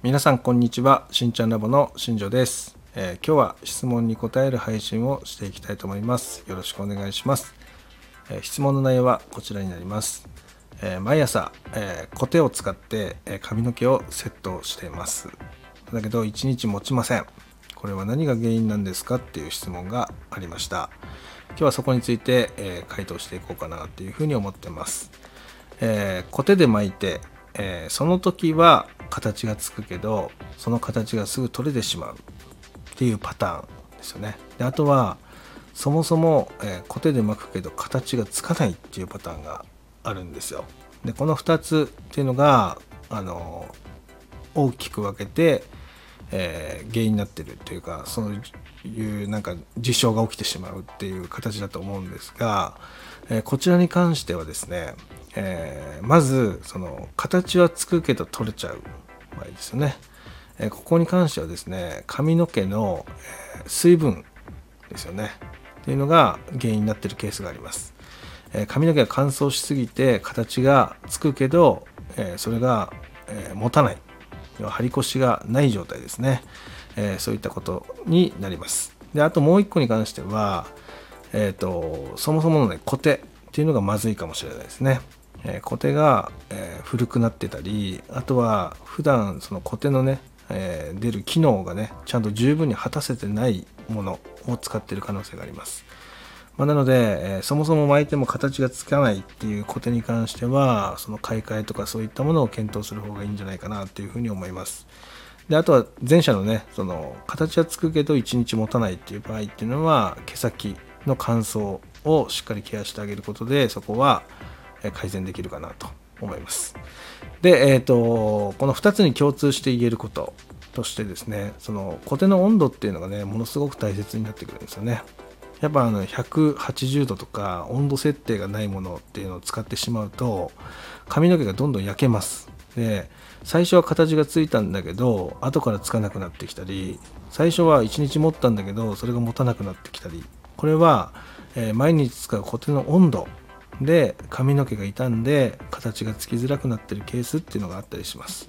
皆さんこんにちは。しんちゃんラボの新庄です、えー今日は質問に答える配信をしていきたいと思います。よろしくお願いします、えー質問の内容はこちらになります、えー毎朝、えーコテを使って、え髪の毛をセットしています。だけど1日持ちません。これは何が原因なんですかっていう質問がありました。今日はそこについて、え回答していこうかなっていうふうに思ってます。えーコテで巻いて、えその時は形がつくけどその形がすぐ取れてしまうっていうパターンですよね。であとはそもそも、えーコテで巻くけど形がつかないっていうパターンがあるんですよ。でこの2つっていうのがあの大きく分けて、えー原因になってるというかそういうなんか事象が起きてしまうっていう形だと思うんですが、えーこちらに関してはですね、えーまずその形はつくけど取れちゃう。場合ですよね、えここに関してはですね髪の毛の、水分ですよね。っていうのが原因になってるケースがあります。え髪の毛が乾燥しすぎて形がつくけど、えそれが、え持たない。張り腰がない状態ですね、えそういったことになります。であともう一個に関しては、えー、とそもそものねコテっていうのがまずいかもしれないですね、えコテが、え古くなってたりあとは普段そのコテのね、え出る機能がねちゃんと十分に果たせてないものを使ってる可能性があります。まあ、なので、えそもそも巻いても形がつかないっていうコテに関してはその買い替えとかそういったものを検討する方がいいんじゃないかなっていうふうに思います。であとは前者のねその形はつくけど1日持たないっていう場合っていうのは毛先の乾燥をしっかりケアしてあげることでそこは改善できるかなと思います。で、えー、とこの2つに共通して言えることとしてですねそのコテの温度っていうのがねものすごく大切になってくるんですよね。やっぱあの180度とか温度設定がないものっていうのを使ってしまうと髪の毛がどんどん焼けます。で最初は形がついたんだけど後からつかなくなってきたり最初は1日持ったんだけどそれが持たなくなってきたり。これは、えー毎日使うコテの温度で髪の毛が傷んで形がつきづらくなってるケースっていうのがあったりします。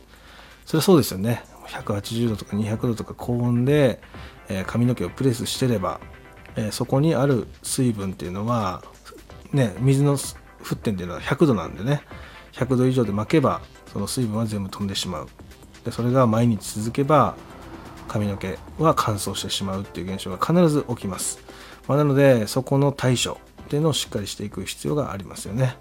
それはそうですよね。180度とか200度とか高温で、えー髪の毛をプレスしてれば、えーそこにある水分っていうのはね水の沸点っていうのは100度なんでね。100度以上で巻けばその水分は全部飛んでしまう。でそれが毎日続けば髪の毛は乾燥してしまうっていう現象が必ず起きます、まあなのでそこの対処っていうのをしっかりしていく必要がありますよね。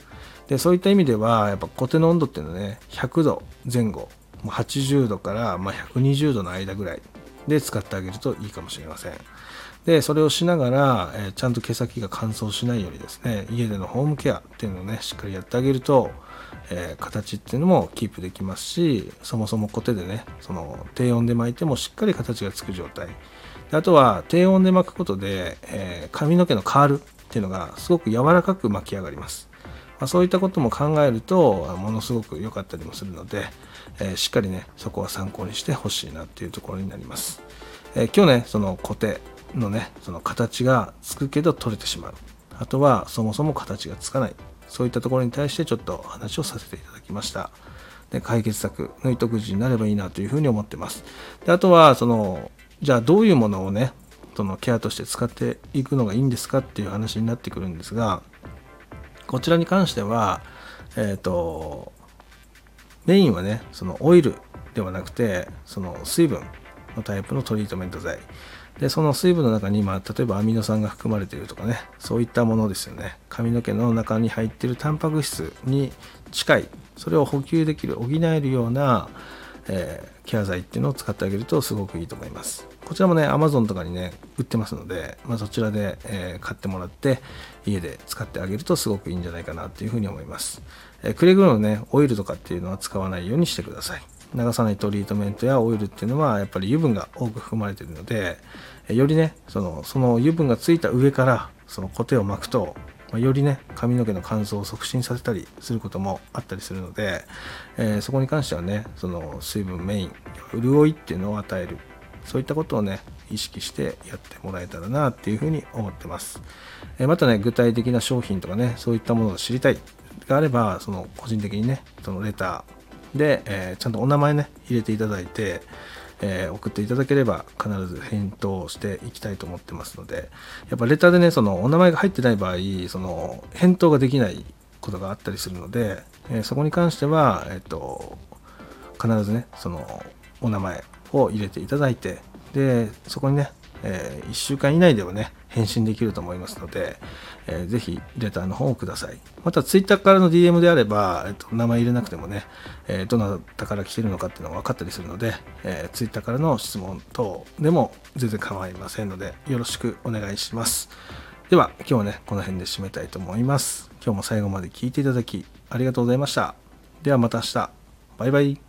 でそういった意味ではやっぱコテの温度っていうのはね100度前後もう80度からま120度の間ぐらいで使ってあげるといいかもしれません。でそれをしながら、えちゃんと毛先が乾燥しないようにですね家でのホームケアっていうのをねしっかりやってあげると、えー形っていうのもキープできますしそもそもコテでねその低温で巻いてもしっかり形がつく状態。であとは低温で巻くことで、えー髪の毛のカールっていうのがすごく柔らかく巻き上がります。まあ、そういったことも考えるとものすごく良かったりもするので、えーしっかりねそこは参考にしてほしいなっていうところになります、えー今日ねそのコテのねその形がつくけど取れてしまう。あとはそもそも形がつかない。そういったところに対してちょっと話をさせていただきました。で解決策の糸口になればいいなというふうに思ってます。であとはそのじゃあどういうものをねそのケアとして使っていくのがいいんですかっていう話になってくるんですがこちらに関しては、えっ、と、メインはね、そのオイルではなくて、その水分のタイプのトリートメント剤。で、その水分の中に、まあ、例えばアミノ酸が含まれているとかね、そういったものですよね。髪の毛の中に入っているタンパク質に近い、それを補給できる、補えるような、えーケア剤っていうのを使ってあげるとすごくいいと思います。こちらもね、Amazon とかにね、売ってますので、まあ、そちらで、えー買ってもらって、家で使ってあげるとすごくいいんじゃないかなというふうに思います。えークレグロのね、オイルとかっていうのは使わないようにしてください。流さないトリートメントやオイルっていうのはやっぱり油分が多く含まれているので、えよりね、そのその油分がついた上からそのコテを巻くと、まよりね髪の毛の乾燥を促進させたりすることもあったりするので、えーそこに関してはねその水分メイン潤いっていうのを与えるそういったことをね意識してやってもらえたらなっていうふうに思ってます、えまたね具体的な商品とかねそういったものを知りたいがあればその個人的にねそのレターで、え、ちゃんとお名前ね入れていただいて、えー、送っていただければ必ず返答していきたいと思ってますのでやっぱレターでねそのお名前が入ってない場合その返答ができないことがあったりするので、えー、そこに関しては、えーと、必ずねそのお名前を入れていただいてでそこにね、えー、1週間以内ではね返信できると思いますので、えー、ぜひレターの方をください。また、ツイッターからの DM であれば、えっと、名前入れなくてもね、えー、どなたから来てるのかっていうのが分かったりするので、えー、ツイッターからの質問等でも全然構いませんので、よろしくお願いします。では、今日はね、この辺で締めたいと思います。今日も最後まで聞いていただき、ありがとうございました。ではまた明日。バイバイ。